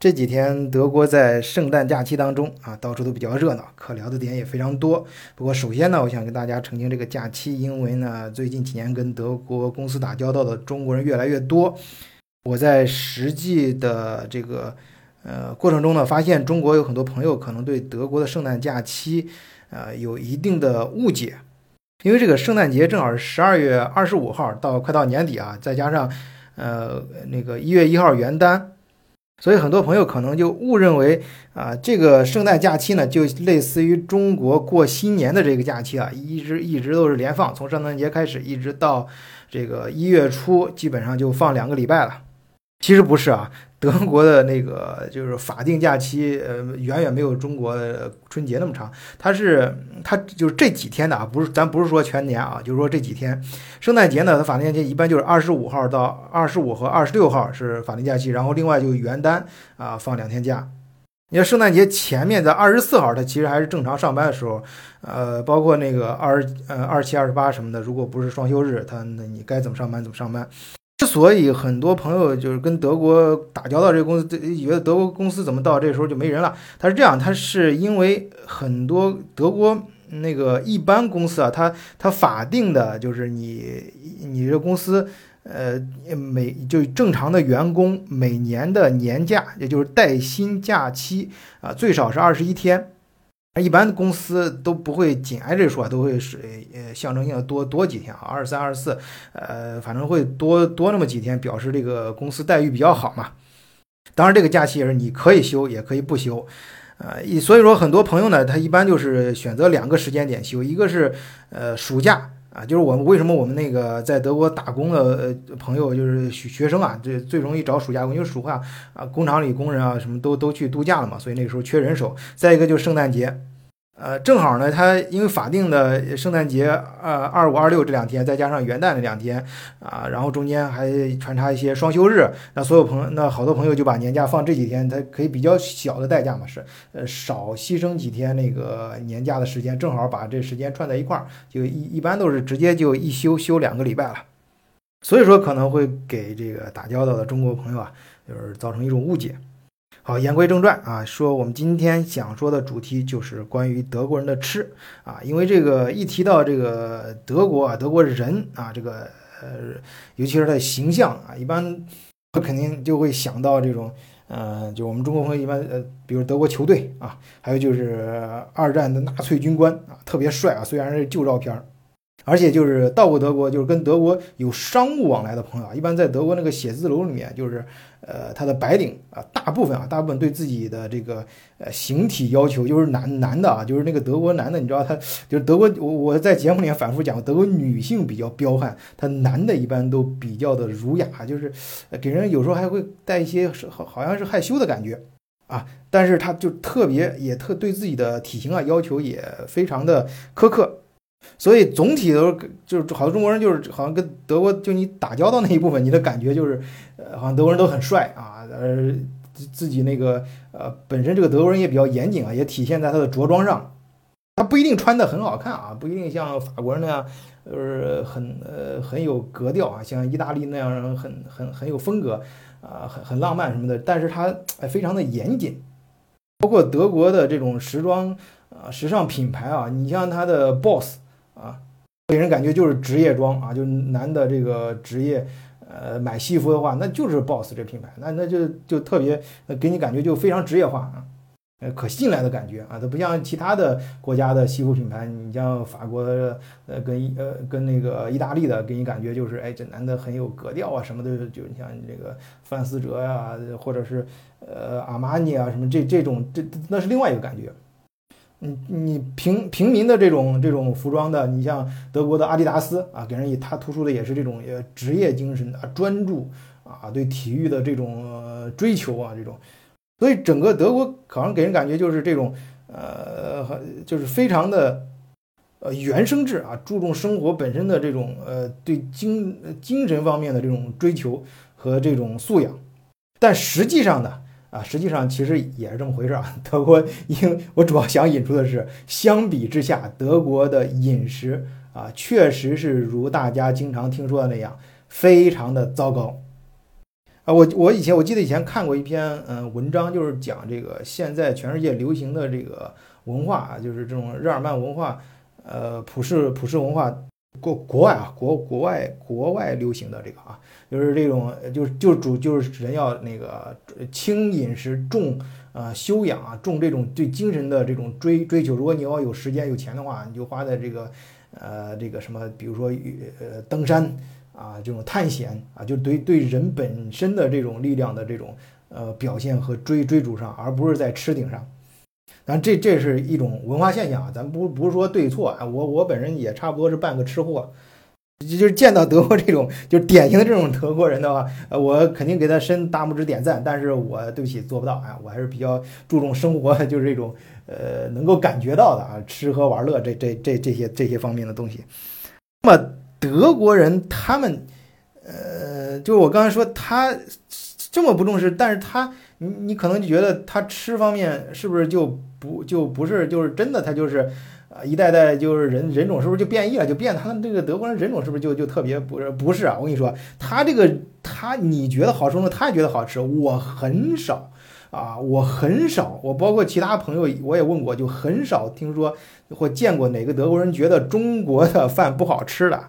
这几天德国在圣诞假期当中啊，到处都比较热闹，可聊的点也非常多。不过首先呢，我想跟大家澄清这个假期，因为呢，最近几年跟德国公司打交道的中国人越来越多，我在实际的这个呃过程中呢，发现中国有很多朋友可能对德国的圣诞假期呃有一定的误解，因为这个圣诞节正好是十二月二十五号到快到年底啊，再加上呃那个一月一号元旦。所以很多朋友可能就误认为啊，这个圣诞假期呢，就类似于中国过新年的这个假期啊，一直一直都是连放，从圣诞节开始一直到这个一月初，基本上就放两个礼拜了。其实不是啊。德国的那个就是法定假期，呃，远远没有中国春节那么长。它是它就是这几天的啊，不是咱不是说全年啊，就是说这几天。圣诞节呢，它法定假期一般就是二十五号到二十五和二十六号是法定假期，然后另外就元旦啊放两天假。你看圣诞节前面在二十四号，它其实还是正常上班的时候，呃，包括那个二呃二七二十八什么的，如果不是双休日，它那你该怎么上班怎么上班。之所以很多朋友就是跟德国打交道，这个公司觉得德国公司怎么到这时候就没人了？他是这样，他是因为很多德国那个一般公司啊，他他法定的就是你你这公司呃每就正常的员工每年的年假，也就是带薪假期啊，最少是二十一天。一般公司都不会紧挨着说，都会是呃象征性的多多几天啊，二十三、二四，呃，反正会多多那么几天，表示这个公司待遇比较好嘛。当然，这个假期也是你可以休，也可以不休，呃，所以说很多朋友呢，他一般就是选择两个时间点休，一个是呃暑假。啊，就是我们为什么我们那个在德国打工的朋友，就是学学生啊，这最容易找暑假工，因为暑假啊，工厂里工人啊，什么都都去度假了嘛，所以那个时候缺人手。再一个就是圣诞节。呃，正好呢，他因为法定的圣诞节，呃，二五二六这两天，再加上元旦这两天，啊，然后中间还穿插一些双休日，那所有朋友，那好多朋友就把年假放这几天，他可以比较小的代价嘛，是，呃，少牺牲几天那个年假的时间，正好把这时间串在一块儿，就一一般都是直接就一休休两个礼拜了，所以说可能会给这个打交道的中国朋友啊，就是造成一种误解。好，言归正传啊，说我们今天想说的主题就是关于德国人的吃啊，因为这个一提到这个德国啊，德国人啊，这个呃，尤其是他的形象啊，一般他肯定就会想到这种，呃，就我们中国朋友一般呃，比如德国球队啊，还有就是二战的纳粹军官啊，特别帅啊，虽然是旧照片儿。而且就是到过德国，就是跟德国有商务往来的朋友啊，一般在德国那个写字楼里面，就是呃，他的白领啊，大部分啊，大部分对自己的这个呃形体要求，就是男男的啊，就是那个德国男的，你知道他就是德国，我我在节目里面反复讲，德国女性比较彪悍，他男的一般都比较的儒雅，就是给人有时候还会带一些好好像是害羞的感觉啊，但是他就特别也特对自己的体型啊要求也非常的苛刻。所以总体都是就是好多中国人就是好像跟德国就你打交道那一部分，你的感觉就是，呃，好像德国人都很帅啊，呃，自己那个呃本身这个德国人也比较严谨啊，也体现在他的着装上，他不一定穿的很好看啊，不一定像法国人那样，就是，很呃很有格调啊，像意大利那样很很很有风格啊，很很浪漫什么的，但是他非常的严谨，包括德国的这种时装啊时尚品牌啊，你像他的 BOSS。啊，给人感觉就是职业装啊，就男的这个职业，呃，买西服的话，那就是 BOSS 这品牌，那那就就特别给你感觉就非常职业化啊，呃，可信赖的感觉啊，它不像其他的国家的西服品牌，你像法国，呃，跟呃跟那个意大利的，给你感觉就是，哎，这男的很有格调啊，什么的，就你像这个范思哲呀，或者是呃阿玛尼啊，什么这这种，这那是另外一个感觉。你你平平民的这种这种服装的，你像德国的阿迪达斯啊，给人以他突出的也是这种呃职业精神啊，专注啊，对体育的这种追求啊，这种，所以整个德国好像给人感觉就是这种呃，就是非常的呃原生质啊，注重生活本身的这种呃对精精神方面的这种追求和这种素养，但实际上呢。啊，实际上其实也是这么回事啊。德国，因我主要想引出的是，相比之下，德国的饮食啊，确实是如大家经常听说的那样，非常的糟糕。啊，我我以前我记得以前看过一篇嗯文章，就是讲这个现在全世界流行的这个文化啊，就是这种日耳曼文化，呃，普世普世文化，国国外啊，国国外国外流行的这个啊，就是这种就是就主就是人要那个轻饮食重呃修养啊，重这种对精神的这种追追求。如果你要有时间有钱的话，你就花在这个呃这个什么，比如说呃登山。啊，这种探险啊，就对对人本身的这种力量的这种呃表现和追追逐上，而不是在吃顶上。当然，这这是一种文化现象啊，咱不不是说对错啊。我我本人也差不多是半个吃货，就是见到德国这种就是典型的这种德国人的话，呃，我肯定给他伸大拇指点赞。但是我对不起，做不到啊，我还是比较注重生活，就是这种呃能够感觉到的啊，吃喝玩乐这这这这些这些方面的东西。那么。德国人他们，呃，就是我刚才说他这么不重视，但是他你你可能就觉得他吃方面是不是就不就不是就是真的他就是啊一代代就是人人种是不是就变异了就变他们这个德国人人种是不是就就特别不是不是啊？我跟你说，他这个他你觉得好吃吗，他也觉得好吃。我很少啊，我很少，我包括其他朋友我也问过，就很少听说或见过哪个德国人觉得中国的饭不好吃的。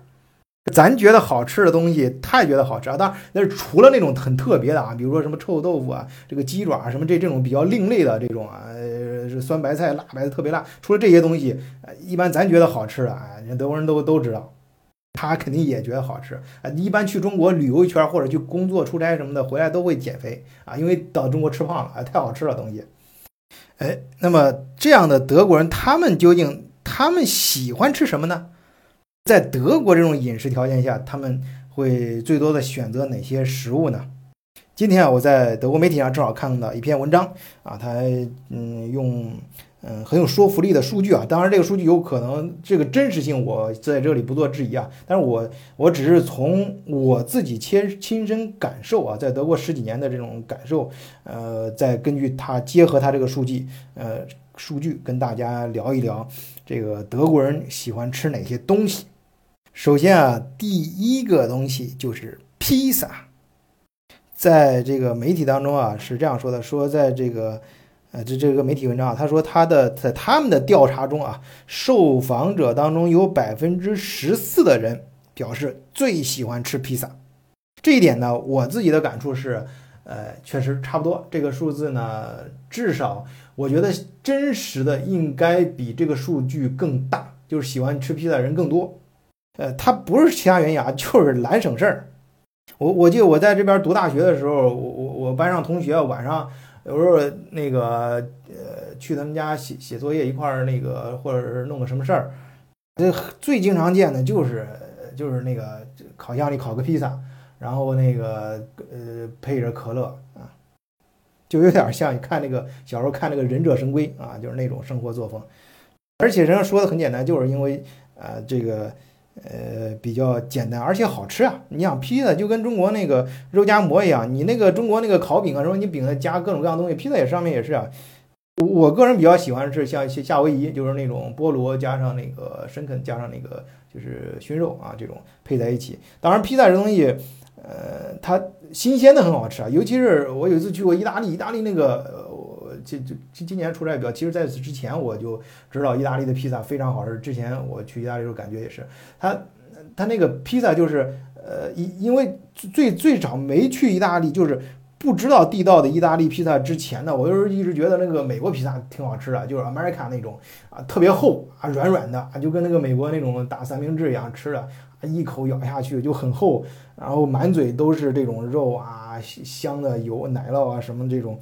咱觉得好吃的东西，他也觉得好吃啊。当然，那是除了那种很特别的啊，比如说什么臭豆腐啊，这个鸡爪什么这这种比较另类的这种啊，是酸白菜辣白菜特别辣。除了这些东西，一般咱觉得好吃的啊，人德国人都都知道，他肯定也觉得好吃啊。一般去中国旅游一圈或者去工作出差什么的，回来都会减肥啊，因为到中国吃胖了啊，太好吃了东西。哎，那么这样的德国人，他们究竟他们喜欢吃什么呢？在德国这种饮食条件下，他们会最多的选择哪些食物呢？今天啊，我在德国媒体上正好看到一篇文章啊，他嗯用嗯很有说服力的数据啊，当然这个数据有可能这个真实性我在这里不做质疑啊，但是我我只是从我自己亲亲身感受啊，在德国十几年的这种感受，呃，再根据他结合他这个数据呃数据跟大家聊一聊这个德国人喜欢吃哪些东西。首先啊，第一个东西就是披萨，在这个媒体当中啊是这样说的：说在这个，呃，这这个媒体文章啊，他说他的在他们的调查中啊，受访者当中有百分之十四的人表示最喜欢吃披萨。这一点呢，我自己的感触是，呃，确实差不多。这个数字呢，至少我觉得真实的应该比这个数据更大，就是喜欢吃披萨的人更多。呃，他不是其他原因啊，就是懒省事儿。我我记得我在这边读大学的时候，我我我班上同学晚上有时候那个呃去他们家写写作业一块儿那个或者是弄个什么事儿，这最经常见的就是就是那个烤箱里烤个披萨，然后那个呃配着可乐啊，就有点像你看那个小时候看那个忍者神龟啊，就是那种生活作风。而且人家说的很简单，就是因为啊这个。呃，比较简单，而且好吃啊！你想披萨就跟中国那个肉夹馍一样，你那个中国那个烤饼啊，什么你饼上加各种各样东西，披萨也上面也是啊。我个人比较喜欢是像夏威夷，就是那种菠萝加上那个生啃加上那个就是熏肉啊，这种配在一起。当然，披萨这东西，呃，它新鲜的很好吃啊。尤其是我有一次去过意大利，意大利那个。就就今今年出来比较，其实在此之前我就知道意大利的披萨非常好吃。之前我去意大利时候感觉也是，他他那个披萨就是呃，因因为最最早没去意大利，就是不知道地道的意大利披萨之前呢，我就是一直觉得那个美国披萨挺好吃的，就是 America 那种啊，特别厚啊，软软的啊，就跟那个美国那种打三明治一样吃的，一口咬下去就很厚，然后满嘴都是这种肉啊，香的油奶酪啊什么这种。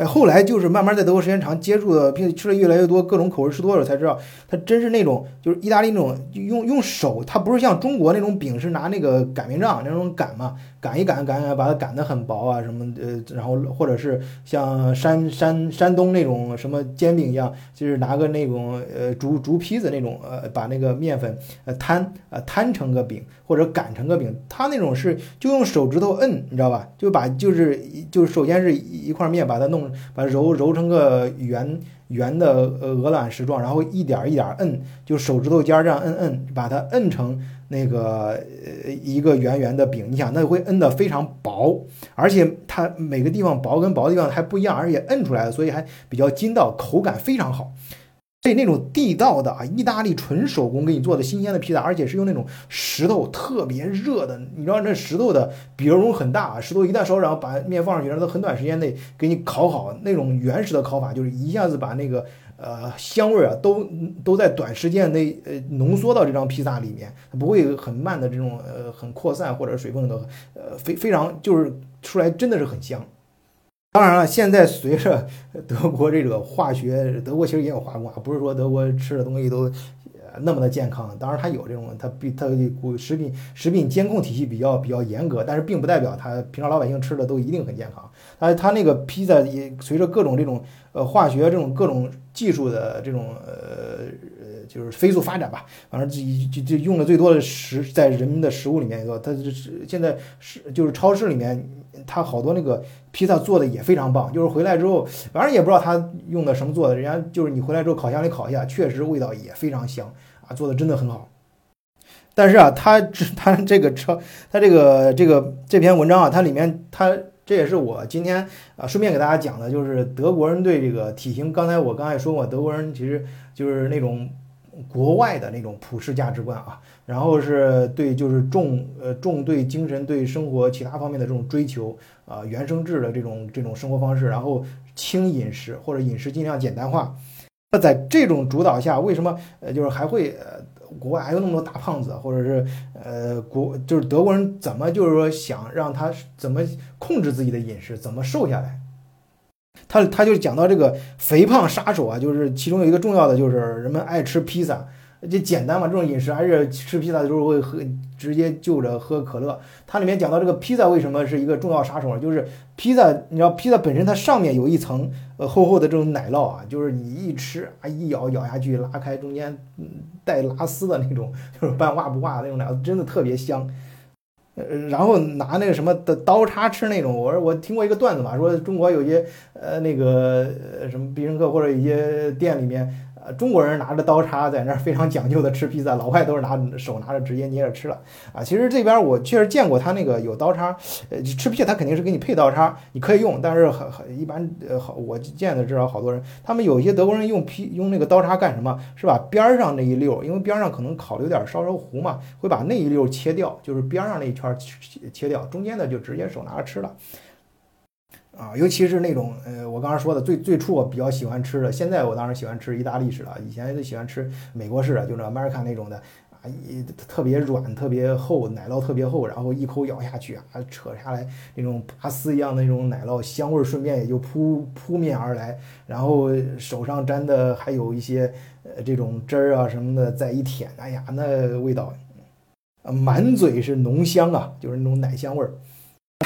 哎，后来就是慢慢在德国时间长，接触的并且吃的越来越多，各种口味吃多了才知道，它真是那种就是意大利那种用用手，它不是像中国那种饼是拿那个擀面杖那种擀嘛。擀一擀，擀擀把它擀得很薄啊，什么呃，然后或者是像山山山东那种什么煎饼一样，就是拿个那种呃竹竹坯子那种呃，把那个面粉呃摊呃摊成个饼或者擀成个饼，它那种是就用手指头摁，你知道吧？就把就是就是首先是一块面把它弄把揉揉成个圆圆的呃鹅卵石状，然后一点一点摁，就手指头尖这样摁摁，把它摁成那个呃一个圆圆的饼。你想，那会摁的非常薄，而且它每个地方薄跟薄的地方还不一样，而且摁出来的，所以还比较筋道，口感非常好。那种地道的啊，意大利纯手工给你做的新鲜的披萨，而且是用那种石头特别热的，你知道那石头的比热容很大啊，石头一旦烧，然后把面放上去，然后很短时间内给你烤好，那种原始的烤法就是一下子把那个呃香味啊都都在短时间内呃浓缩到这张披萨里面，它不会很慢的这种呃很扩散或者水分的呃非非常就是出来真的是很香。当然了，现在随着德国这个化学，德国其实也有化工啊，不是说德国吃的东西都那么的健康。当然，它有这种，它比它食品食品监控体系比较比较严格，但是并不代表它平常老百姓吃的都一定很健康。它它那个披萨也随着各种这种呃化学这种各种技术的这种呃就是飞速发展吧，反正就就就用的最多的食在人们的食物里面，它是现在是就是超市里面。他好多那个披萨做的也非常棒，就是回来之后，反正也不知道他用的什么做的，人家就是你回来之后烤箱里烤一下，确实味道也非常香啊，做的真的很好。但是啊，他他这个车，他这个这个这篇文章啊，它里面他这也是我今天啊顺便给大家讲的，就是德国人对这个体型，刚才我刚才说过，德国人其实就是那种。国外的那种普世价值观啊，然后是对就是重呃重对精神对生活其他方面的这种追求啊，原生质的这种这种生活方式，然后轻饮食或者饮食尽量简单化。那在这种主导下，为什么呃就是还会呃国外还有那么多大胖子，或者是呃国就是德国人怎么就是说想让他怎么控制自己的饮食，怎么瘦下来？他他就讲到这个肥胖杀手啊，就是其中有一个重要的就是人们爱吃披萨，这简单嘛，这种饮食还是吃披萨的时候会喝直接就着喝可乐。它里面讲到这个披萨为什么是一个重要杀手呢？就是披萨，你知道披萨本身它上面有一层呃厚厚的这种奶酪啊，就是你一吃啊一咬咬下去拉开中间带拉丝的那种，就是半化不化的那种奶酪，真的特别香。然后拿那个什么的刀叉吃那种，我说我听过一个段子嘛，说中国有些呃那个什么必胜客或者一些店里面。中国人拿着刀叉在那儿非常讲究的吃披萨，老外都是拿手拿着直接捏着吃了啊。其实这边我确实见过他那个有刀叉，呃，吃披萨他肯定是给你配刀叉，你可以用，但是很很一般，呃，好我见的至少好多人，他们有一些德国人用披用那个刀叉干什么？是把边上那一溜，因为边上可能烤的有点稍稍糊嘛，会把那一溜切掉，就是边上那一圈切切掉，中间的就直接手拿着吃了。啊，尤其是那种，呃，我刚刚说的最最初我比较喜欢吃的，现在我当然喜欢吃意大利式的，以前就喜欢吃美国式的，就那 American 那种的，啊，一特别软，特别厚，奶酪特别厚，然后一口咬下去啊，扯下来那种拔丝一样的那种奶酪香味，顺便也就扑扑面而来，然后手上沾的还有一些呃这种汁儿啊什么的，再一舔，哎呀，那味道，满嘴是浓香啊，就是那种奶香味儿。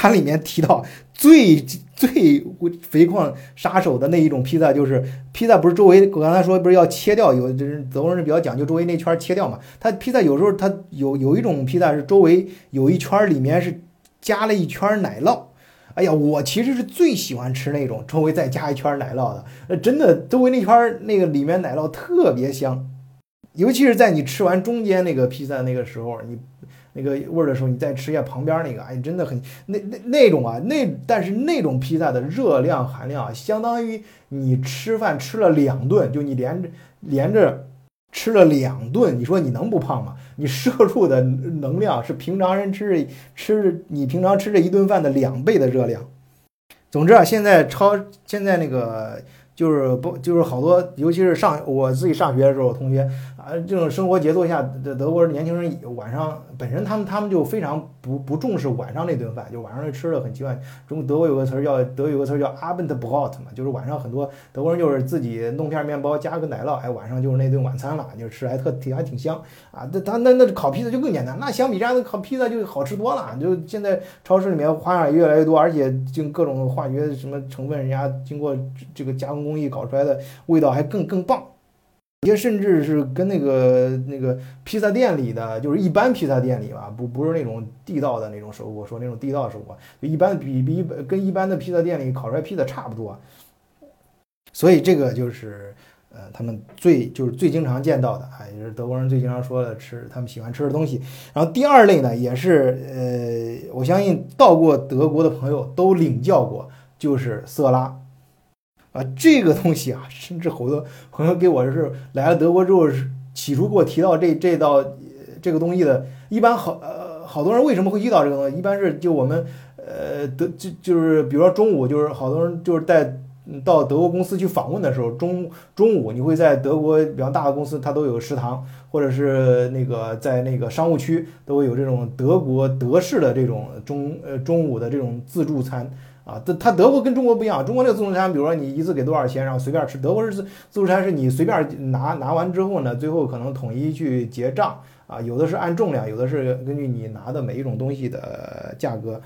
它里面提到最最肥胖杀手的那一种披萨，就是披萨不是周围我刚才说不是要切掉，有就是德国人比较讲究周围那圈切掉嘛。它披萨有时候它有有一种披萨是周围有一圈，里面是加了一圈奶酪。哎呀，我其实是最喜欢吃那种周围再加一圈奶酪的，那真的周围那圈那个里面奶酪特别香，尤其是在你吃完中间那个披萨那个时候，你。那个味儿的时候，你再吃一下旁边那个，哎，真的很那那那种啊，那但是那种披萨的热量含量啊，相当于你吃饭吃了两顿，就你连着连着吃了两顿，你说你能不胖吗？你摄入的能量是平常人吃吃你平常吃这一顿饭的两倍的热量。总之啊，现在超现在那个。就是不就是好多，尤其是上我自己上学的时候，同学啊，这种生活节奏下，德德国年轻人晚上本身他们他们就非常不不重视晚上那顿饭，就晚上吃的很奇怪。中德国有个词儿叫德有个词儿叫 Abendbrot 嘛，就是晚上很多德国人就是自己弄片面包加个奶酪，哎，晚上就是那顿晚餐了，就吃还特挺还挺香啊。那他那那烤披萨就更简单，那相比之下，那烤披萨就好吃多了。就现在超市里面花样越来越多，而且就各种化学什么成分，人家经过这个加工。工艺搞出来的味道还更更棒，也甚至是跟那个那个披萨店里的，就是一般披萨店里吧，不不是那种地道的那种手我说那种地道手果，就一般比比跟一般的披萨店里烤出来披萨差不多。所以这个就是呃他们最就是最经常见到的啊，也是德国人最经常说的吃他们喜欢吃的东西。然后第二类呢，也是呃我相信到过德国的朋友都领教过，就是色拉。啊，这个东西啊，甚至好多朋友给我是来了德国之后，是起初给我提到这这道这个东西的。一般好呃好多人为什么会遇到这个东西？一般是就我们呃德就就是比如说中午，就是好多人就是在到德国公司去访问的时候，中中午你会在德国比较大的公司，它都有食堂，或者是那个在那个商务区都会有这种德国德式的这种中呃中午的这种自助餐。啊，德他德国跟中国不一样，中国那个自助餐，比如说你一次给多少钱，然后随便吃。德国是自助餐，是你随便拿拿完之后呢，最后可能统一去结账啊，有的是按重量，有的是根据你拿的每一种东西的价格。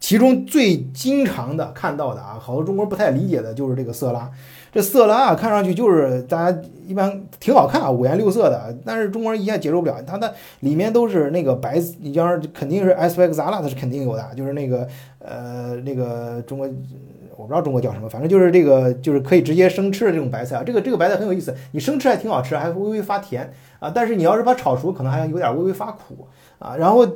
其中最经常的看到的啊，好多中国人不太理解的就是这个色拉。这色拉啊，看上去就是大家一般挺好看啊，五颜六色的，但是中国人一下接受不了。它的里面都是那个白，你像肯定是 S V X 拉，它是肯定有的，就是那个呃那个中国我不知道中国叫什么，反正就是这个就是可以直接生吃的这种白菜啊。这个这个白菜很有意思，你生吃还挺好吃，还微微发甜啊。但是你要是把炒熟，可能还有点微微发苦。啊，然后呃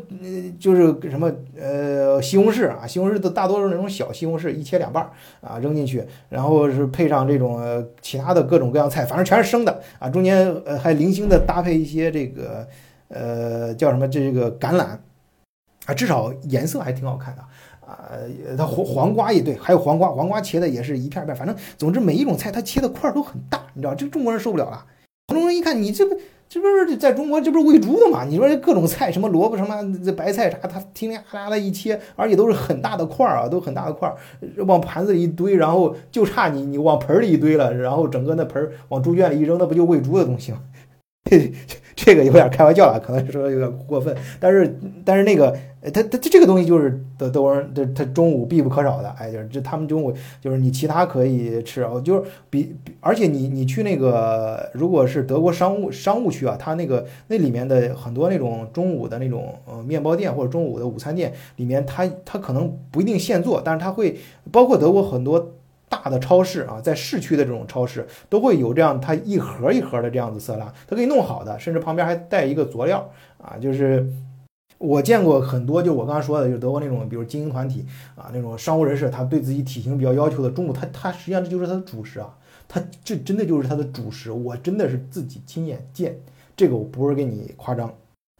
就是什么呃西红柿啊，西红柿都大多数那种小西红柿，一切两半儿啊扔进去，然后是配上这种其他的各种各样菜，反正全是生的啊，中间呃还零星的搭配一些这个呃叫什么这个橄榄啊，至少颜色还挺好看的啊，它黄黄瓜也对，还有黄瓜，黄瓜切的也是一片一片，反正总之每一种菜它切的块儿都很大，你知道这中国人受不了了，中国人一看你这个。这不是在中国，这不是喂猪的吗？你说这各种菜，什么萝卜，什么这白菜啥，他天天哈啦的一切，而且都是很大的块儿啊，都很大的块儿，往盘子里一堆，然后就差你你往盆里一堆了，然后整个那盆往猪圈里一扔，那不就喂猪的东西吗？这 这个有点开玩笑了，可能说有点过分，但是但是那个，他他这个东西就是德德国人，这他中午必不可少的，哎，就是这他们中午就是你其他可以吃，就是比而且你你去那个如果是德国商务商务区啊，他那个那里面的很多那种中午的那种呃面包店或者中午的午餐店里面，它它可能不一定现做，但是他会包括德国很多。大的超市啊，在市区的这种超市都会有这样，它一盒一盒的这样子色拉，它给你弄好的，甚至旁边还带一个佐料啊。就是我见过很多，就我刚才说的，就德国那种，比如精英团体啊，那种商务人士，他对自己体型比较要求的，中午他他实际上这就是他的主食啊，他这真的就是他的主食，我真的是自己亲眼见，这个我不是给你夸张。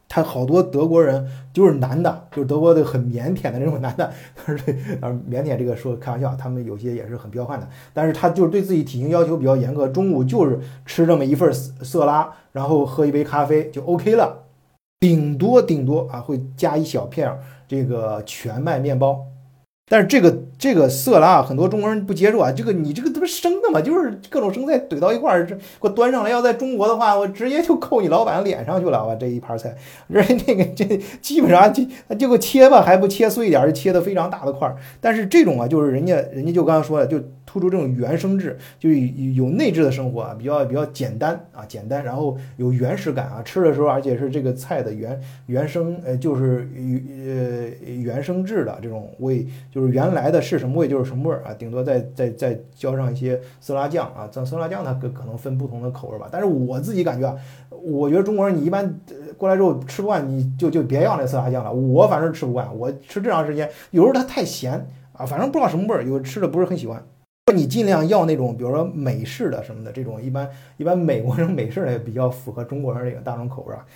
他好多德国人就是男的，就是德国的很腼腆的那种男的，是啊，腼腆这个说开玩笑，他们有些也是很彪悍的，但是他就是对自己体型要求比较严格，中午就是吃这么一份色拉，然后喝一杯咖啡就 OK 了，顶多顶多啊会加一小片这个全麦面包。但是这个这个色拉很多中国人不接受啊，这个你这个都是生的嘛，就是各种生菜怼到一块儿，这给我端上来。要在中国的话，我直接就扣你老板脸上去了。我这一盘菜，这那个这基本上就就切吧，还不切碎一点，切的非常大的块儿。但是这种啊，就是人家人家就刚刚说的，就。突出这种原生质，就有内置的生活啊，比较比较简单啊，简单，然后有原始感啊，吃的时候而且是这个菜的原原生，呃，就是呃原生质的这种味，就是原来的是什么味就是什么味儿啊，顶多再再再浇上一些色拉酱啊，这色拉酱它可可能分不同的口味吧，但是我自己感觉啊，我觉得中国人你一般过来之后吃不惯，你就就别要那色拉酱了，我反正吃不惯，我吃这长时间，有时候它太咸啊，反正不知道什么味儿，有吃的不是很喜欢。你尽量要那种，比如说美式的什么的，这种一般一般美国人美式的也比较符合中国人这个大众口味啊，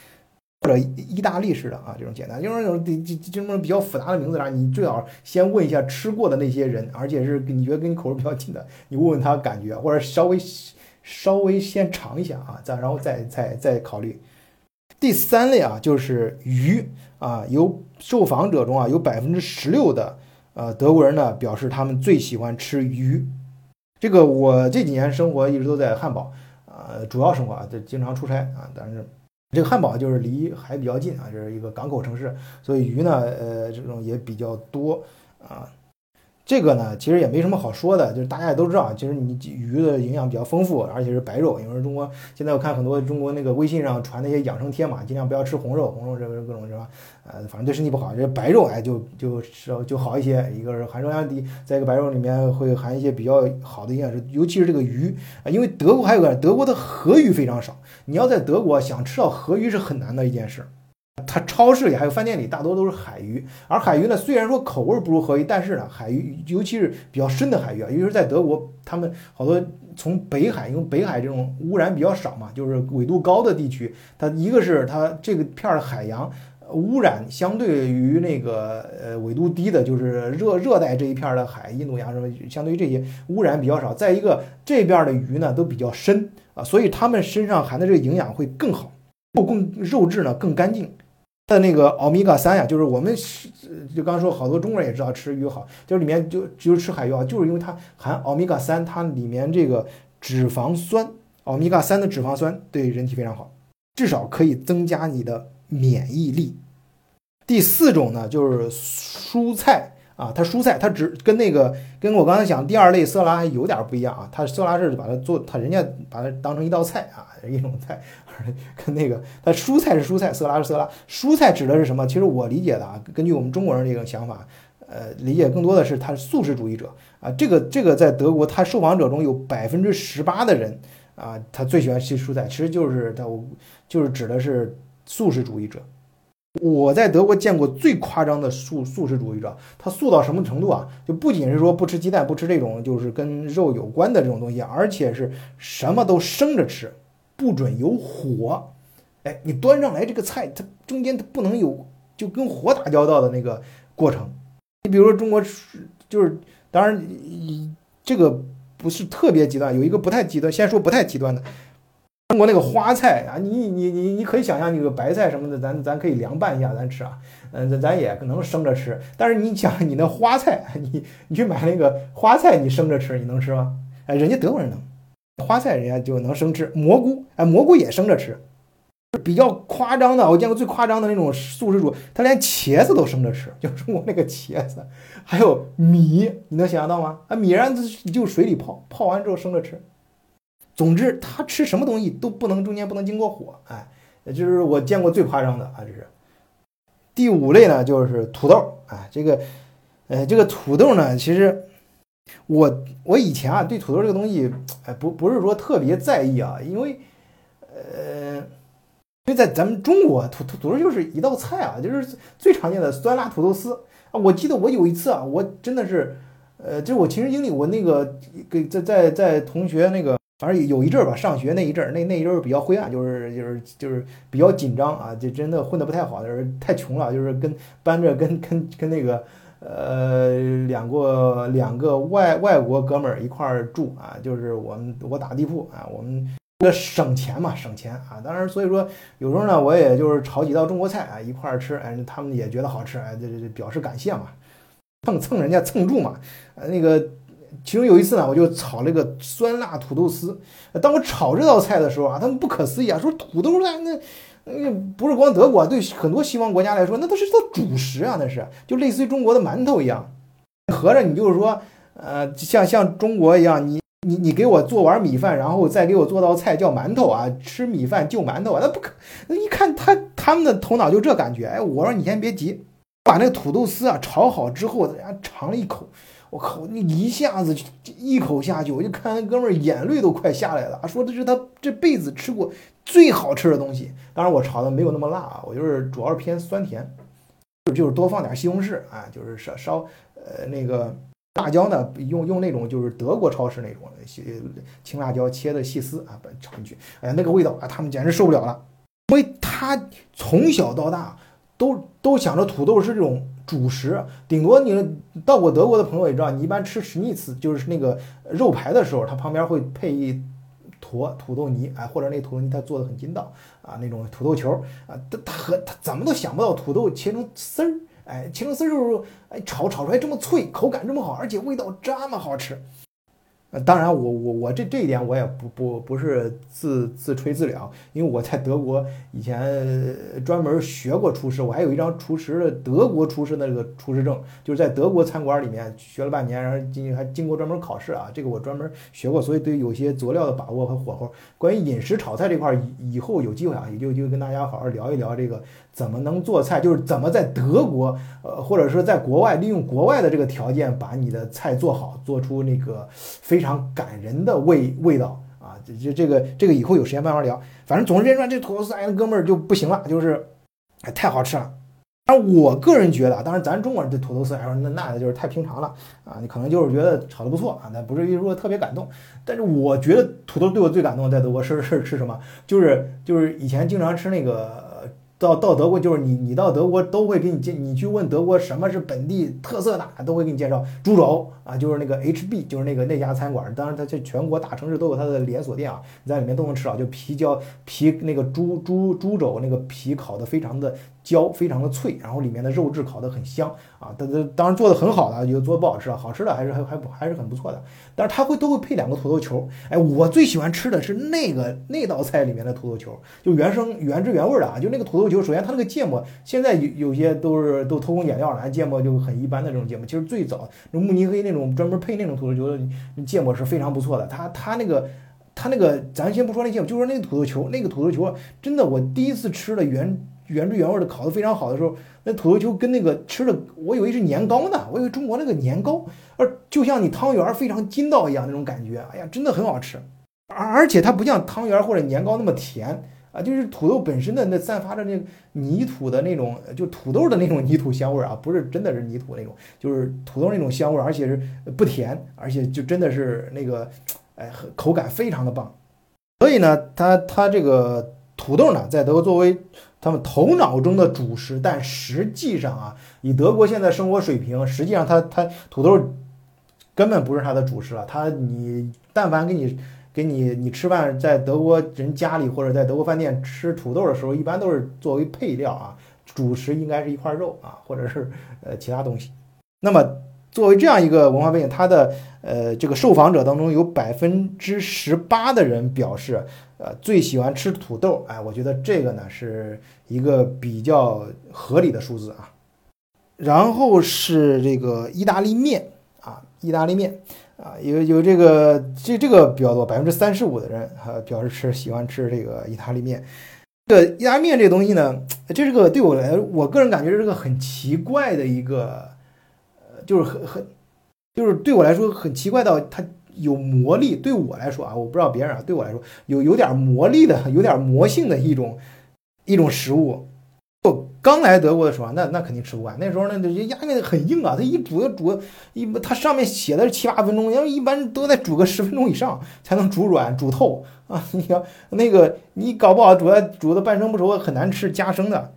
或者意大利式的啊，这种简单，就是那种这这这种比较复杂的名字啥，你最好先问一下吃过的那些人，而且是你觉得跟你口味比较近的，你问问他感觉，或者稍微稍微先尝一下啊，再然后再再再考虑。第三类啊，就是鱼啊，有受访者中啊，有百分之十六的呃德国人呢表示他们最喜欢吃鱼。这个我这几年生活一直都在汉堡，呃，主要生活啊，就经常出差啊。但是这个汉堡就是离海比较近啊，就是一个港口城市，所以鱼呢，呃，这种也比较多啊。这个呢，其实也没什么好说的，就是大家也都知道，其实你鱼的营养比较丰富，而且是白肉。因为中国现在我看很多中国那个微信上传那些养生贴嘛，尽量不要吃红肉，红肉这个各种什么？呃，反正对身体不好。这白肉哎，就就就好一些。一个是含热量低，在一个白肉里面会含一些比较好的营养素，尤其是这个鱼啊，因为德国还有个德国的河鱼非常少，你要在德国想吃到河鱼是很难的一件事。它超市里还有饭店里大多都是海鱼，而海鱼呢，虽然说口味不如河鱼，但是呢，海鱼尤其是比较深的海鱼啊，尤其是在德国，他们好多从北海，因为北海这种污染比较少嘛，就是纬度高的地区，它一个是它这个片儿的海洋污染相对于那个呃纬度低的，就是热热带这一片的海，印度洋什么，相对于这些污染比较少。再一个这边的鱼呢都比较深啊，所以它们身上含的这个营养会更好，肉更肉质呢更干净。它的那个欧米伽三呀，就是我们就刚刚说好多中国人也知道吃鱼好，就是里面就就是吃海鱼啊，就是因为它含欧米伽三，它里面这个脂肪酸，欧米伽三的脂肪酸对人体非常好，至少可以增加你的免疫力。第四种呢，就是蔬菜啊，它蔬菜它只跟那个跟我刚才讲第二类色拉还有点不一样啊，它色拉是把它做，它人家把它当成一道菜啊，一种菜。跟那个，它蔬菜是蔬菜，色拉是色拉。蔬菜指的是什么？其实我理解的啊，根据我们中国人这个想法，呃，理解更多的是他是素食主义者啊。这个这个在德国，他受访者中有百分之十八的人啊，他最喜欢吃蔬菜，其实就是他就是指的是素食主义者。我在德国见过最夸张的素素食主义者，他素到什么程度啊？就不仅是说不吃鸡蛋，不吃这种就是跟肉有关的这种东西，而且是什么都生着吃。不准有火，哎，你端上来这个菜，它中间它不能有就跟火打交道的那个过程。你比如说中国是就是，当然这个不是特别极端，有一个不太极端，先说不太极端的，中国那个花菜啊，你你你你可以想象那个白菜什么的，咱咱可以凉拌一下咱吃啊，嗯，咱咱也能生着吃。但是你想你那花菜，你你去买那个花菜，你生着吃，你能吃吗？哎，人家德国人能。花菜人家就能生吃，蘑菇哎，蘑菇也生着吃。比较夸张的，我见过最夸张的那种素食主，他连茄子都生着吃，就中国那个茄子，还有米，你能想象到吗？啊，米然就水里泡，泡完之后生着吃。总之，他吃什么东西都不能中间不能经过火，哎，就是我见过最夸张的啊，这是。第五类呢，就是土豆，啊，这个，呃，这个土豆呢，其实。我我以前啊对土豆这个东西，哎不不是说特别在意啊，因为，呃，因为在咱们中国土土土豆就是一道菜啊，就是最常见的酸辣土豆丝啊。我记得我有一次啊，我真的是，呃，这是我亲身经历，我那个给在在在同学那个，反正有一阵儿吧，上学那一阵儿，那那一阵儿比较灰暗，就是就是就是比较紧张啊，就真的混得不太好，就是太穷了，就是跟搬着跟跟跟那个。呃，两个两个外外国哥们儿一块儿住啊，就是我们我打地铺啊，我们为了省钱嘛，省钱啊。当然，所以说有时候呢，我也就是炒几道中国菜啊，一块儿吃，哎，他们也觉得好吃，哎，这这表示感谢嘛，蹭蹭人家蹭住嘛。呃，那个其中有一次呢，我就炒了一个酸辣土豆丝。当我炒这道菜的时候啊，他们不可思议啊，说土豆那那。那不是光德国，对很多西方国家来说，那都是道主食啊，那是就类似于中国的馒头一样。合着你就是说，呃，像像中国一样，你你你给我做碗米饭，然后再给我做道菜叫馒头啊，吃米饭就馒头啊，那不可。那一看他他们的头脑就这感觉，哎，我说你先别急，把那个土豆丝啊炒好之后，人家尝了一口。我靠！你一下子一口下去，我就看那哥们儿眼泪都快下来了，说这是他这辈子吃过最好吃的东西。当然我炒的没有那么辣啊，我就是主要是偏酸甜，就就是多放点西红柿啊，就是烧烧呃那个辣椒呢，用用那种就是德国超市那种青辣椒切的细丝啊，把炒进去。哎呀，那个味道啊，他们简直受不了了，因为他从小到大都都想着土豆是这种。主食顶多你到过德国的朋友也知道，你一般吃史尼茨就是那个肉排的时候，它旁边会配一坨土豆泥，哎，或者那土豆泥它做的很筋道啊，那种土豆球啊，它它和它怎么都想不到土豆切成丝儿，哎，切成丝儿之后，哎，炒炒出来这么脆，口感这么好，而且味道这么好吃。呃，当然，我我我这这一点我也不不不是自自吹自擂，因为我在德国以前专门学过厨师，我还有一张厨师的德国厨师的那个厨师证，就是在德国餐馆里面学了半年，然后经还经过专门考试啊，这个我专门学过，所以对有些佐料的把握和火候，关于饮食炒菜这块，以以后有机会啊，也就就跟大家好好聊一聊这个怎么能做菜，就是怎么在德国，呃，或者说在国外利用国外的这个条件，把你的菜做好，做出那个非。常感人的味味道啊！这这这个这个以后有时间慢慢聊。反正总之言之，这土豆丝哎，哥们儿就不行了，就是哎太好吃了。但我个人觉得啊，当然咱中国人对土豆丝来说，那那就是太平常了啊。你可能就是觉得炒的不错啊，但不至于说特别感动。但是我觉得土豆对我最感动，在德国是是吃什么？就是就是以前经常吃那个。到到德国就是你你到德国都会给你介你去问德国什么是本地特色的都会给你介绍猪肘啊就是那个 HB 就是那个那家餐馆，当然它这全国大城市都有它的连锁店啊，你在里面都能吃到，就皮椒皮那个猪猪猪肘那个皮烤的非常的。焦非常的脆，然后里面的肉质烤得很香啊，但它当然做的很好的，有做的不好吃啊，好吃的还是还还还是很不错的。但是它会都会配两个土豆球，哎，我最喜欢吃的是那个那道菜里面的土豆球，就原生原汁原味的啊，就那个土豆球。首先它那个芥末现在有有些都是都偷工减料了，芥末就很一般的这种芥末。其实最早那慕尼黑那种专门配那种土豆球的芥末是非常不错的。它它那个它那个咱先不说那芥末，就说那个土豆球，那个土豆球真的我第一次吃的原。原汁原味的烤得非常好的时候，那土豆球跟那个吃的，我以为是年糕呢，我以为中国那个年糕，而就像你汤圆非常筋道一样那种感觉，哎呀，真的很好吃，而而且它不像汤圆或者年糕那么甜啊，就是土豆本身的那散发着那泥土的那种，就土豆的那种泥土香味啊，不是真的是泥土那种，就是土豆那种香味，而且是不甜，而且就真的是那个，哎，口感非常的棒，所以呢，它它这个土豆呢，在德国作为他们头脑中的主食，但实际上啊，以德国现在生活水平，实际上它它土豆根本不是它的主食了。它你但凡给你给你你吃饭，在德国人家里或者在德国饭店吃土豆的时候，一般都是作为配料啊，主食应该是一块肉啊，或者是呃其他东西。那么作为这样一个文化背景，他的呃这个受访者当中有百分之十八的人表示。呃，最喜欢吃土豆，哎，我觉得这个呢是一个比较合理的数字啊。然后是这个意大利面啊，意大利面啊，有有这个这这个比较多，百分之三十五的人哈表示吃喜欢吃这个意大利面。这个意大利面这个东西呢，这是个对我来，我个人感觉是个很奇怪的一个，就是很很，就是对我来说很奇怪到它。有魔力，对我来说啊，我不知道别人啊，对我来说有有点魔力的，有点魔性的一种一种食物。我刚来德国的时候，那那肯定吃不惯。那时候那这鸭面很硬啊，它一煮就煮一，它上面写的是七八分钟，因为一般都得煮个十分钟以上才能煮软煮透 啊。你要那个你搞不好煮的煮的半生不熟，很难吃，夹生的。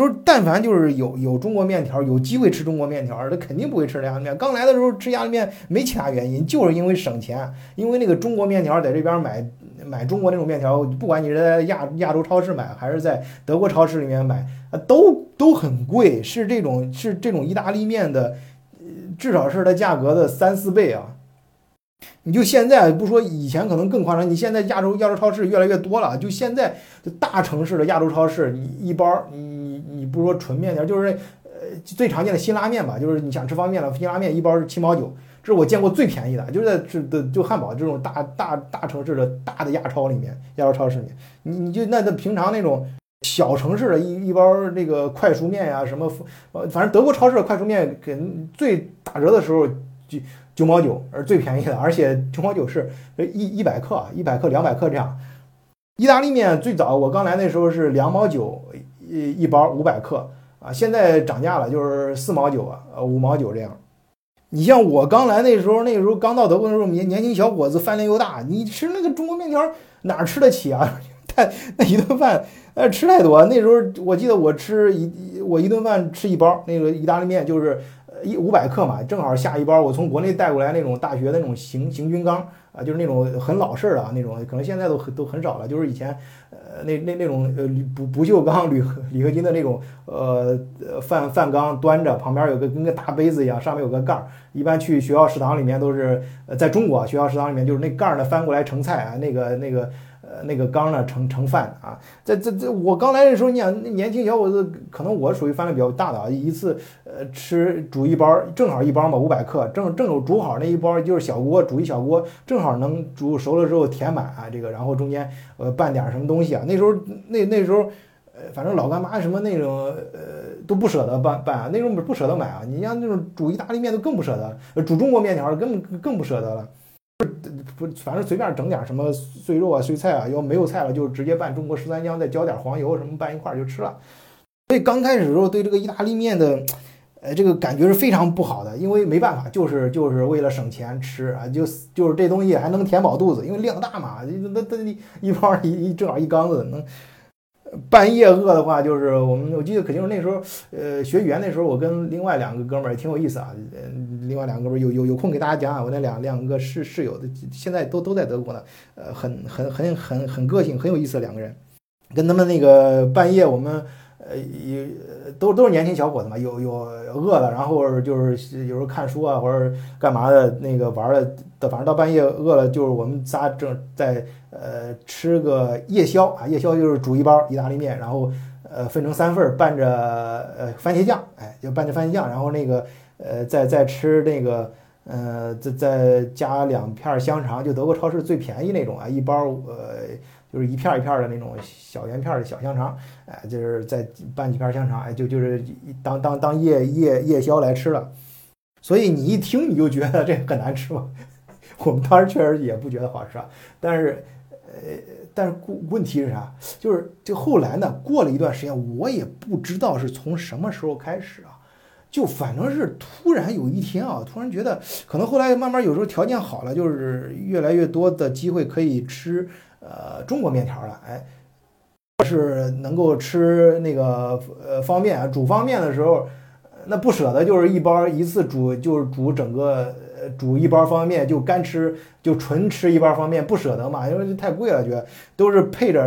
时候，但凡就是有有中国面条，有机会吃中国面条，他肯定不会吃意大利面。刚来的时候吃意大利面没其他原因，就是因为省钱。因为那个中国面条在这边买买中国那种面条，不管你是在亚亚洲超市买还是在德国超市里面买，啊，都都很贵，是这种是这种意大利面的，至少是它价格的三四倍啊。你就现在不说以前可能更夸张，你现在亚洲亚洲超市越来越多了，就现在就大城市的亚洲超市，你一包你你你不说纯面条，就是呃最常见的辛拉面吧，就是你想吃方便面了，辛拉面一包是七毛九，这是我见过最便宜的，就是在这的就汉堡这种大大大城市的大的亚超里面，亚洲超市里面，你你就那那平常那种小城市的一一包那个快熟面呀什么，呃反正德国超市的快熟面给最打折的时候就。九毛九是最便宜的，而且九毛九是一一百克，一百克两百克这样。意大利面最早我刚来那时候是两毛九一一包五百克啊，现在涨价了，就是四毛九啊，呃五毛九这样。你像我刚来那时候，那时候刚到德国的时候，年年轻小伙子饭量又大，你吃那个中国面条哪吃得起啊？太那一顿饭呃吃太多。那时候我记得我吃一我一顿饭吃一包那个意大利面就是。一五百克嘛，正好下一包我从国内带过来那种大学的那种行行军缸啊，就是那种很老式的啊那种，可能现在都很都很少了，就是以前呃那那那种呃不不锈钢铝铝合金的那种呃饭饭缸端着，旁边有个跟个大杯子一样，上面有个盖儿，一般去学校食堂里面都是呃在中国学校食堂里面就是那盖儿呢翻过来盛菜啊，那个那个。呃，那个缸呢盛盛饭啊，在这这我刚来的时候，你想年轻小伙子，可能我属于饭量比较大的啊，一次呃吃煮一包，正好一包嘛，五百克，正正有煮好那一包就是小锅煮一小锅，正好能煮熟了之后填满啊，这个然后中间呃拌点什么东西啊，那时候那那时候呃反正老干妈什么那种呃都不舍得拌拌啊，那时候不舍得买啊，你像那种煮意大利面都更不舍得，煮中国面条根本更不舍得了。不，反正随便整点什么碎肉啊、碎菜啊，要没有菜了就直接拌中国十三香，再浇点黄油什么拌一块就吃了。所以刚开始的时候对这个意大利面的，呃，这个感觉是非常不好的，因为没办法，就是就是为了省钱吃啊，就就是这东西还能填饱肚子，因为量大嘛，那那一包一一正好一缸子能。半夜饿的话，就是我们我记得肯定是那时候，呃，学语言那时候，我跟另外两个哥们儿也挺有意思啊。呃，另外两个哥们儿有有有空给大家讲讲我那两两个室室友的，现在都都在德国呢。呃，很很很很很个性，很有意思的两个人。跟他们那个半夜我们，呃，也都都是年轻小伙子嘛，有有饿了，然后就是有时候看书啊或者干嘛的，那个玩儿的，反正到半夜饿了，就是我们仨正在。呃，吃个夜宵啊，夜宵就是煮一包意大利面，然后呃分成三份拌着呃番茄酱，哎，就拌着番茄酱，然后那个呃再再吃那个呃再再加两片香肠，就德国超市最便宜那种啊，一包呃就是一片一片的那种小圆片的小香肠，哎，就是再拌几片香肠，哎，就就是当当当夜夜夜宵来吃了。所以你一听你就觉得这很难吃吗？我们当时确实也不觉得好吃啊，但是。呃，但是问题是啥？就是这后来呢，过了一段时间，我也不知道是从什么时候开始啊，就反正是突然有一天啊，突然觉得可能后来慢慢有时候条件好了，就是越来越多的机会可以吃呃中国面条了，哎，是能够吃那个呃方便啊，煮方便的时候，那不舍得就是一包一次煮就是煮整个。煮一包方便面就干吃，就纯吃一包方便面不舍得嘛，因为太贵了，觉得都是配着，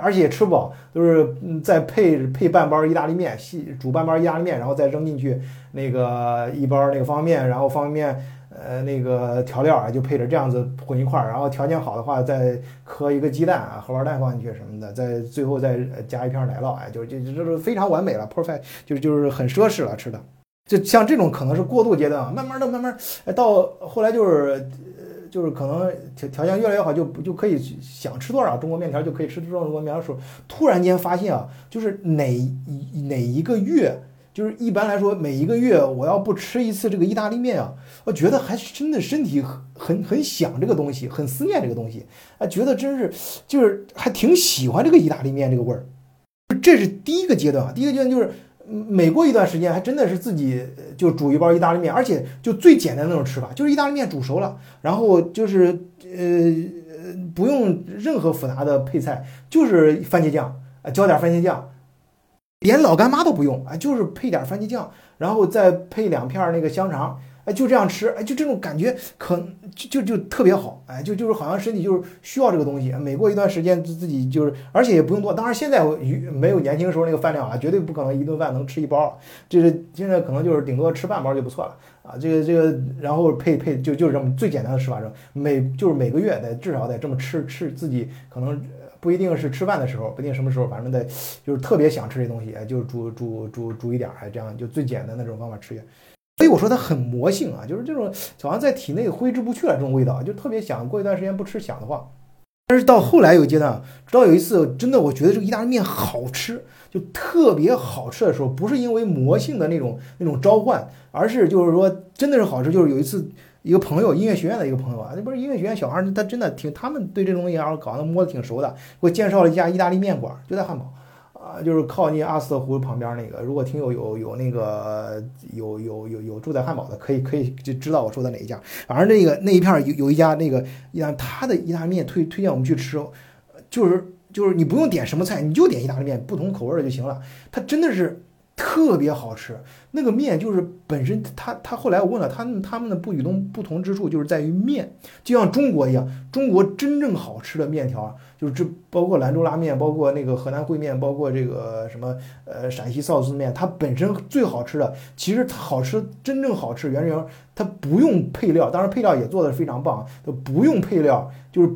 而且也吃不饱，都是再配配半包意大利面，细煮半包意大利面，然后再扔进去那个一包那个方便面，然后方便面呃那个调料啊就配着这样子混一块儿，然后条件好的话再磕一个鸡蛋啊荷包蛋放进去什么的，再最后再加一片奶酪，哎，就就这是非常完美了，perfect，就就是很奢侈了吃的。就像这种可能是过渡阶段啊，慢慢的、慢慢，哎，到后来就是，呃，就是可能条条件越来越好，就就可以想吃多少中国面条就可以吃多少中国面条的时候，突然间发现啊，就是哪哪一个月，就是一般来说每一个月我要不吃一次这个意大利面啊，我觉得还真的身体很很很想这个东西，很思念这个东西，啊，觉得真是就是还挺喜欢这个意大利面这个味儿，这是第一个阶段啊，第一个阶段就是。每过一段时间，还真的是自己就煮一包意大利面，而且就最简单那种吃法，就是意大利面煮熟了，然后就是呃不用任何复杂的配菜，就是番茄酱啊，浇点番茄酱，连老干妈都不用啊，就是配点番茄酱，然后再配两片那个香肠。哎，就这样吃，哎，就这种感觉，可就就就特别好，哎，就就是好像身体就是需要这个东西。每过一段时间，自己就是，而且也不用多。当然现在没有年轻时候那个饭量啊，绝对不可能一顿饭能吃一包。这是现在可能就是顶多吃半包就不错了啊。这个这个，然后配配就就是这么最简单的吃法，是每就是每个月得至少得这么吃吃自己可能不一定是吃饭的时候，不定什么时候，反正得就是特别想吃这东西，哎，就煮煮煮煮一点，还，这样就最简单的这种方法吃。我说它很魔性啊，就是这种好像在体内挥之不去了这种味道，就特别想过一段时间不吃想的话。但是到后来有阶段，直到有一次真的我觉得这个意大利面好吃，就特别好吃的时候，不是因为魔性的那种那种召唤，而是就是说真的是好吃。就是有一次一个朋友，音乐学院的一个朋友啊，那不是音乐学院小孩，他真的挺他们对这种东西啊搞得摸得挺熟的，给我介绍了一家意大利面馆，就在汉堡。啊，就是靠近阿斯特湖旁边那个。如果听友有有那个有有有有住在汉堡的，可以可以就知道我说的哪一家。反正那个那一片有有一家那个意大他的意大利面推推荐我们去吃，就是就是你不用点什么菜，你就点意大利面，不同口味就行了。他真的是特别好吃。那个面就是本身，他他后来我问了他们，他们的不与众不同之处就是在于面，就像中国一样，中国真正好吃的面条啊就是这，包括兰州拉面，包括那个河南烩面，包括这个什么呃陕西臊子面，它本身最好吃的，其实好吃真正好吃原原它不用配料，当然配料也做的非常棒，都不用配料，就是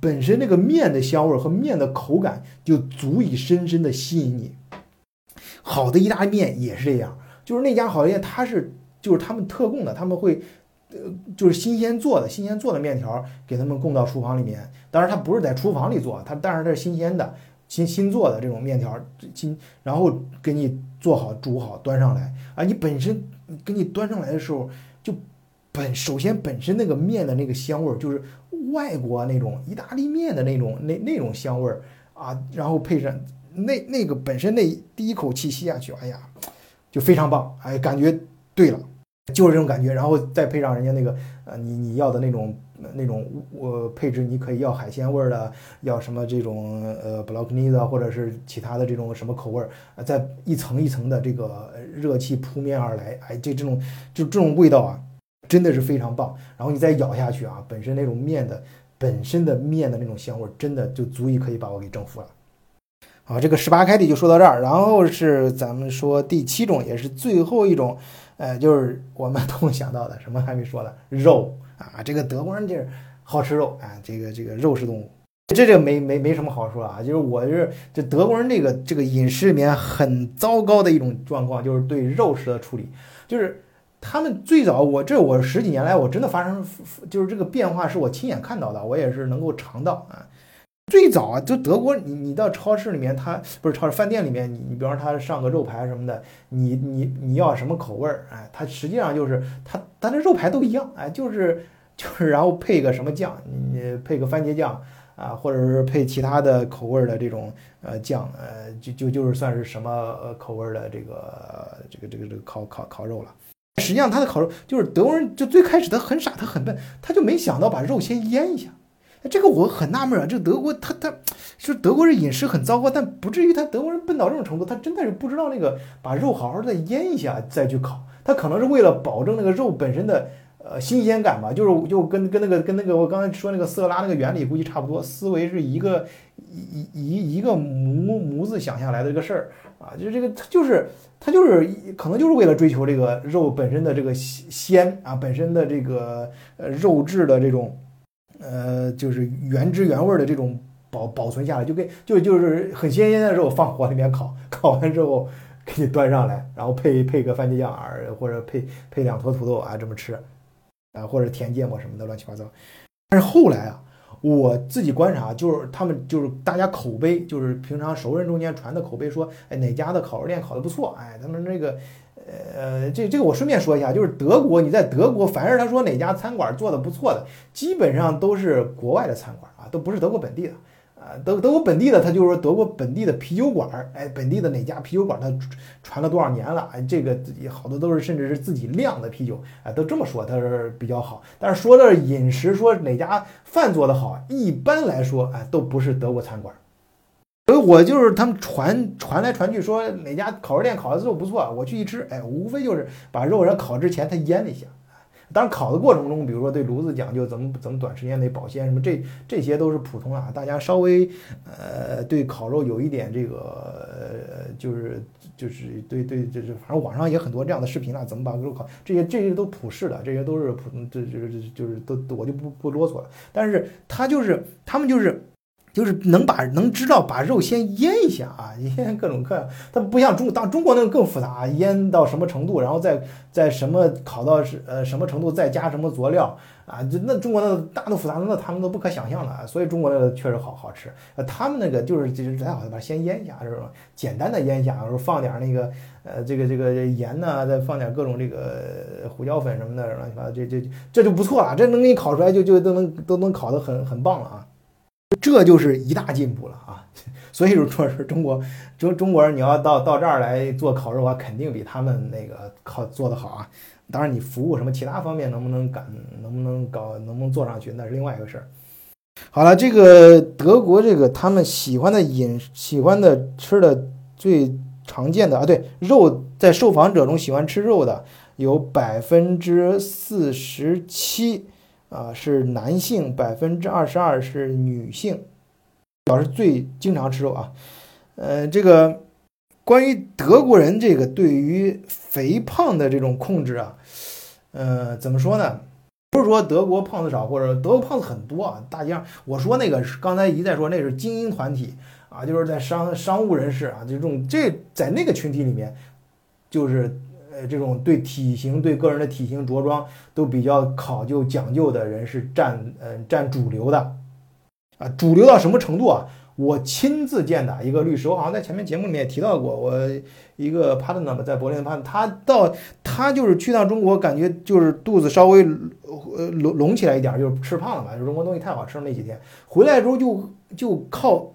本身那个面的香味和面的口感就足以深深的吸引你。好的意大利面也是这样。就是那家好店，他是就是他们特供的，他们会，呃，就是新鲜做的，新鲜做的面条给他们供到厨房里面。当然，他不是在厨房里做，他但是它是新鲜的，新新做的这种面条，新然后给你做好煮好端上来啊。你本身给你端上来的时候，就本首先本身那个面的那个香味儿，就是外国那种意大利面的那种那那种香味儿啊，然后配上那那个本身那第一口气吸下去，哎呀。就非常棒，哎，感觉对了，就是这种感觉，然后再配上人家那个，呃，你你要的那种那种我配置，你可以要海鲜味儿的，要什么这种呃布洛克尼的，或者是其他的这种什么口味儿，再一层一层的这个热气扑面而来，哎，这这种就这种味道啊，真的是非常棒。然后你再咬下去啊，本身那种面的本身的面的那种香味儿，真的就足以可以把我给征服了。好，这个十八开地就说到这儿，然后是咱们说第七种，也是最后一种，呃，就是我们都想到的，什么还没说呢肉啊，这个德国人就是好吃肉啊，这个这个肉食动物，这这没没没什么好说啊，就是我是这德国人这个这个饮食里面很糟糕的一种状况，就是对肉食的处理，就是他们最早我这我十几年来我真的发生就是这个变化是我亲眼看到的，我也是能够尝到啊。最早啊，就德国，你你到超市里面，他不是超市饭店里面，你你比方说他上个肉排什么的，你你你要什么口味儿？哎，它实际上就是它它的肉排都一样，哎，就是 就是然后配个什么酱，你配个番茄酱啊，或者是配其他的口味的这种呃酱，呃就就就是算是什么口味的这个这个这个这个烤烤烤肉了。实际上他的烤肉就是德国人就最开始他很傻，他很笨，他就没想到把肉先腌一下。这个我很纳闷啊，这个德国他他，就德国人饮食很糟糕，但不至于他德国人笨到这种程度，他真的是不知道那个把肉好好再腌一下再去烤，他可能是为了保证那个肉本身的呃新鲜感吧，就是就跟跟那个跟那个我刚才说那个色拉那个原理估计差不多，思维是一个一一一一个模模子想下来的这个事儿啊，就这个他就是他就是可能就是为了追求这个肉本身的这个鲜啊，本身的这个呃肉质的这种。呃，就是原汁原味的这种保保存下来，就跟就就是很鲜鲜的肉放火里面烤，烤完之后给你端上来，然后配配个番茄酱啊，或者配配两坨土豆啊，这么吃，啊或者甜芥末什么的乱七八糟。但是后来啊，我自己观察，就是他们就是大家口碑，就是平常熟人中间传的口碑，说哎哪家的烤肉店烤的不错，哎他们那个。呃，这这个我顺便说一下，就是德国，你在德国，凡是他说哪家餐馆做的不错的，基本上都是国外的餐馆啊，都不是德国本地的啊。德德国本地的，他就是说德国本地的啤酒馆儿，哎，本地的哪家啤酒馆，他传了多少年了，哎，这个自己好多都是甚至是自己酿的啤酒，哎，都这么说，他是比较好。但是说的饮食，说哪家饭做的好，一般来说，哎，都不是德国餐馆。所以我就是他们传传来传去说哪家烤肉店烤的肉不错，我去一吃，哎，无非就是把肉然烤之前他腌了一下，当然烤的过程中，比如说对炉子讲究，怎么怎么短时间内保鲜什么，这这些都是普通啊。大家稍微呃对烤肉有一点这个就是就是对对就是反正网上也很多这样的视频了，怎么把肉烤，这些这些都普世的，这些都是普通，这这这就是都我就不不啰嗦了。但是他就是他们就是。就是能把能知道把肉先腌一下啊，腌各种各样，它不像中当中国那个更复杂，腌到什么程度，然后再再什么烤到是呃什么程度，再加什么佐料啊，就那中国那大的复杂，那他们都不可想象了。所以中国那个确实好好吃，呃，他们那个就是就是最好把先腌一下，是吧？简单的腌一下，然后放点那个呃这个这个盐呢，再放点各种这个胡椒粉什么的，乱七八糟，这这这就不错了，这能给你烤出来就就都能都能烤得很很棒了啊。这就是一大进步了啊！所以说是中国中中国人，你要到到这儿来做烤肉啊，肯定比他们那个烤做的好啊。当然，你服务什么其他方面能不能赶，能不能搞，能不能做上去，那是另外一个事儿。好了，这个德国这个他们喜欢的饮喜欢的吃的最常见的啊，对肉在受访者中喜欢吃肉的有百分之四十七啊是男性，百分之二十二是女性，表示最经常吃肉啊。呃，这个关于德国人这个对于肥胖的这种控制啊，呃，怎么说呢？不是说德国胖子少，或者德国胖子很多啊。大街上我说那个是刚才一再说那是精英团体啊，就是在商商务人士啊，就这种这在那个群体里面，就是这种对体型、对个人的体型着装都比较考究讲究的人是占呃占主流的啊。主流到什么程度啊？我亲自见的一个律师，我好像在前面节目里面也提到过，我一个 partner 吧，在柏林的 partner，他到他就是去趟中国，感觉就是肚子稍微呃隆隆起来一点，就是吃胖了嘛，就中国东西太好吃了那几天，回来之后就就靠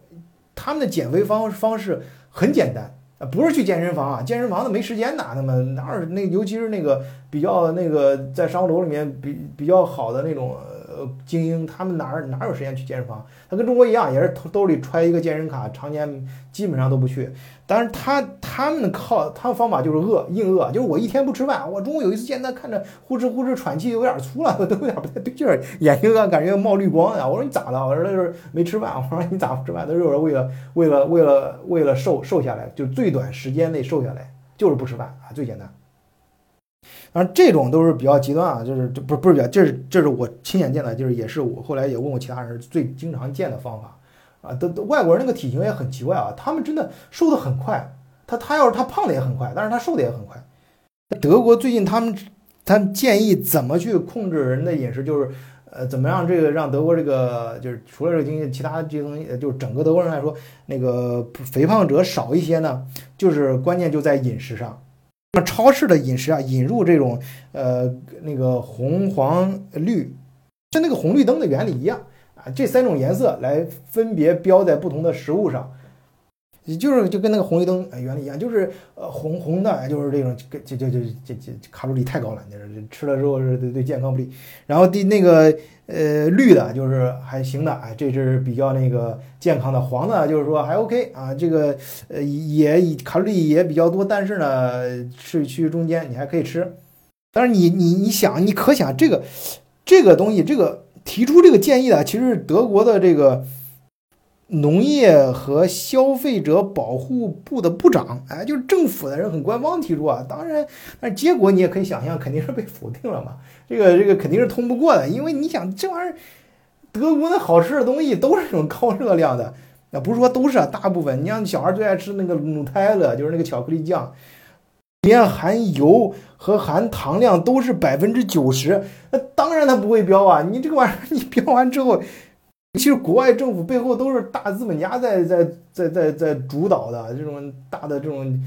他们的减肥方方式很简单啊，不是去健身房啊，健身房都没时间呐，他们哪有那尤其是那个比较那个在商务楼里面比比较好的那种。呃，精英他们哪儿哪有时间去健身房？他跟中国一样，也是兜兜里揣一个健身卡，常年基本上都不去。但是他他们靠他们方法就是饿，硬饿，就是我一天不吃饭。我中午有一次见他看着呼哧呼哧喘气有点粗了，都有点不太对劲儿，眼睛啊感觉冒绿光呀。我说你咋了？我说他就是没吃饭。我说你咋 不吃饭？他说为了为了为了为了瘦瘦下来，就最短时间内瘦下来，就是不吃饭啊，最简单。当然，这种都是比较极端啊，就是这不不是比较，这是这是我亲眼见的，就是也是我后来也问过其他人最经常见的方法啊。都都外国人那个体型也很奇怪啊，他们真的瘦的很快，他他要是他胖的也很快，但是他瘦的也很快。德国最近他们他建议怎么去控制人的饮食，就是呃怎么样这个让德国这个就是除了这个经济，其他这些东西，就是整个德国人来说，那个肥胖者少一些呢，就是关键就在饮食上。超市的饮食啊，引入这种呃那个红黄绿，跟那个红绿灯的原理一样啊，这三种颜色来分别标在不同的食物上。也就是就跟那个红绿灯原理一样，就是呃红红的，就是这种就就就这这卡路里太高了，就是吃了之后是对对健康不利。然后第那个呃绿的，就是还行的，哎，这是比较那个健康的。黄的，就是说还 OK 啊，这个呃也卡路里也比较多，但是呢是趋于中间，你还可以吃。但是你你你想，你可想这个这个东西，这个提出这个建议的，其实德国的这个。农业和消费者保护部的部长，哎，就是政府的人很官方提出啊，当然，但结果你也可以想象，肯定是被否定了嘛。这个这个肯定是通不过的，因为你想这玩意儿，德国那好吃的东西都是那种高热量的，那不是说都是啊，大部分。你像小孩最爱吃那个努泰勒，就是那个巧克力酱，里面含油和含糖量都是百分之九十，那当然它不会标啊。你这个玩意儿你标完之后。其实国外政府背后都是大资本家在在在在在主导的这种大的这种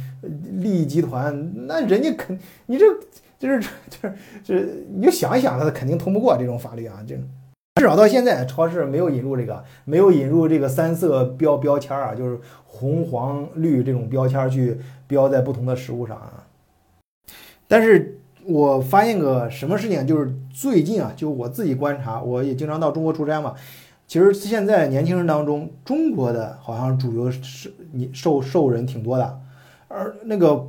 利益集团，那人家肯你这就是就是就是你就想一想，他肯定通不过这种法律啊！这至少到现在，超市没有引入这个，没有引入这个三色标标签啊，就是红黄绿这种标签去标在不同的食物上啊。但是我发现个什么事情，就是最近啊，就我自己观察，我也经常到中国出差嘛。其实现在年轻人当中，中国的好像主流是你瘦瘦人挺多的，而那个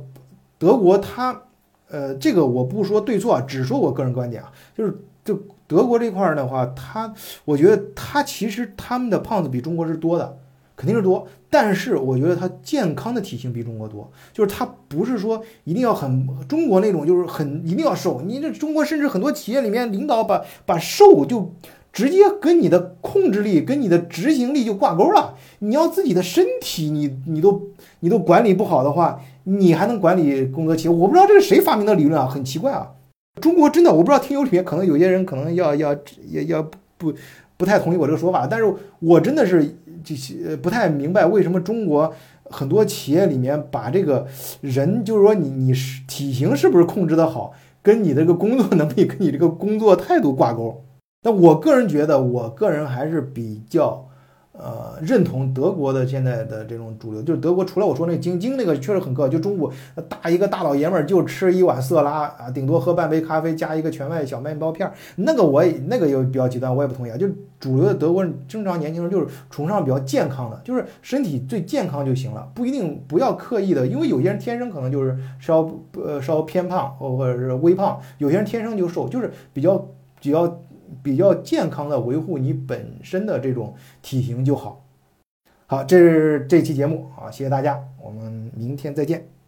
德国，他呃，这个我不说对错，只说我个人观点啊，就是就德国这块儿的话，他我觉得他其实他们的胖子比中国是多的，肯定是多，但是我觉得他健康的体型比中国多，就是他不是说一定要很中国那种，就是很一定要瘦，你这中国甚至很多企业里面领导把把瘦就。直接跟你的控制力、跟你的执行力就挂钩了。你要自己的身体，你你都你都管理不好的话，你还能管理工作企业？我不知道这是谁发明的理论啊，很奇怪啊。中国真的，我不知道听友里面可能有些人可能要要要要不不太同意我这个说法，但是我真的是这些不太明白为什么中国很多企业里面把这个人，就是说你你是体型是不是控制的好，跟你的这个工作能力、跟你这个工作态度挂钩。那我个人觉得，我个人还是比较，呃，认同德国的现在的这种主流，就是德国除了我说那京京那个确实很高，就中午大一个大老爷们儿就吃一碗色拉啊，顶多喝半杯咖啡加一个全麦小面包片儿，那个我也那个又比较极端，我也不同意啊。就主流的德国人正常年轻人就是崇尚比较健康的，就是身体最健康就行了，不一定不要刻意的，因为有些人天生可能就是稍呃稍偏胖或者是微胖，有些人天生就瘦，就是比较比较。比较健康的维护你本身的这种体型就好。好，这是这期节目啊，谢谢大家，我们明天再见。